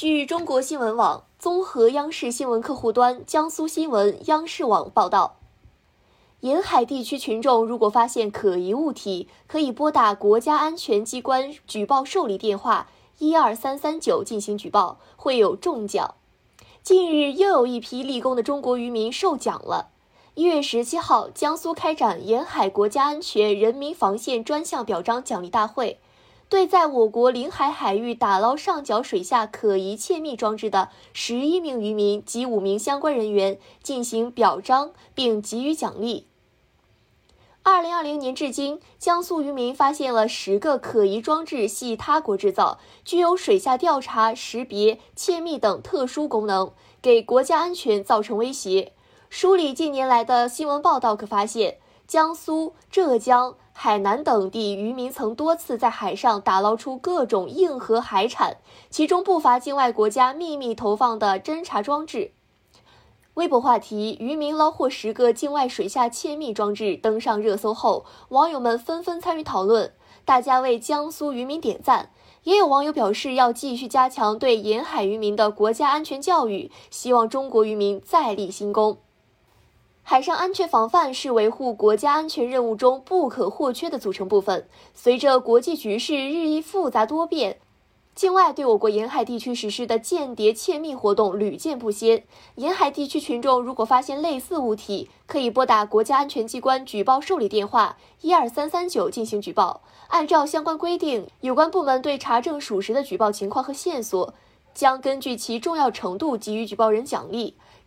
据中国新闻网综合央视新闻客户端、江苏新闻、央视网报道，沿海地区群众如果发现可疑物体，可以拨打国家安全机关举报受理电话一二三三九进行举报，会有中奖。近日，又有一批立功的中国渔民受奖了。一月十七号，江苏开展沿海国家安全人民防线专项表彰奖励大会，对在我国领海海域打捞上缴水下可疑窃密装置的十一名渔民及五名相关人员进行表彰，并给予奖励。二零二零年至今，江苏渔民发现了十个可疑装置系他国制造，具有水下调查、识别、窃密等特殊功能，给国家安全造成威胁。梳理近年来的新闻报道，可发现，江苏、浙江、海南等地渔民曾多次在海上打捞出各种硬核海产，其中不乏境外国家秘密投放的侦察装置。微博话题“渔民捞获十个境外水下窃密装置”登上热搜后，网友们纷纷参与讨论，大家为江苏渔民点赞。也有网友表示要继续加强对沿海渔民的国家安全教育，希望中国渔民再立新功。海上安全防范是维护国家安全任务中不可或缺的组成部分。随着国际局势日益复杂多变，境外对我国沿海地区实施的间谍窃密活动屡见不鲜。沿海地区群众如果发现类似物体，可以拨打国家安全机关举报受理电话一二三三九进行举报。按照相关规定，有关部门对查证属实的举报情况和线索，将根据其重要程度给予举报人奖励。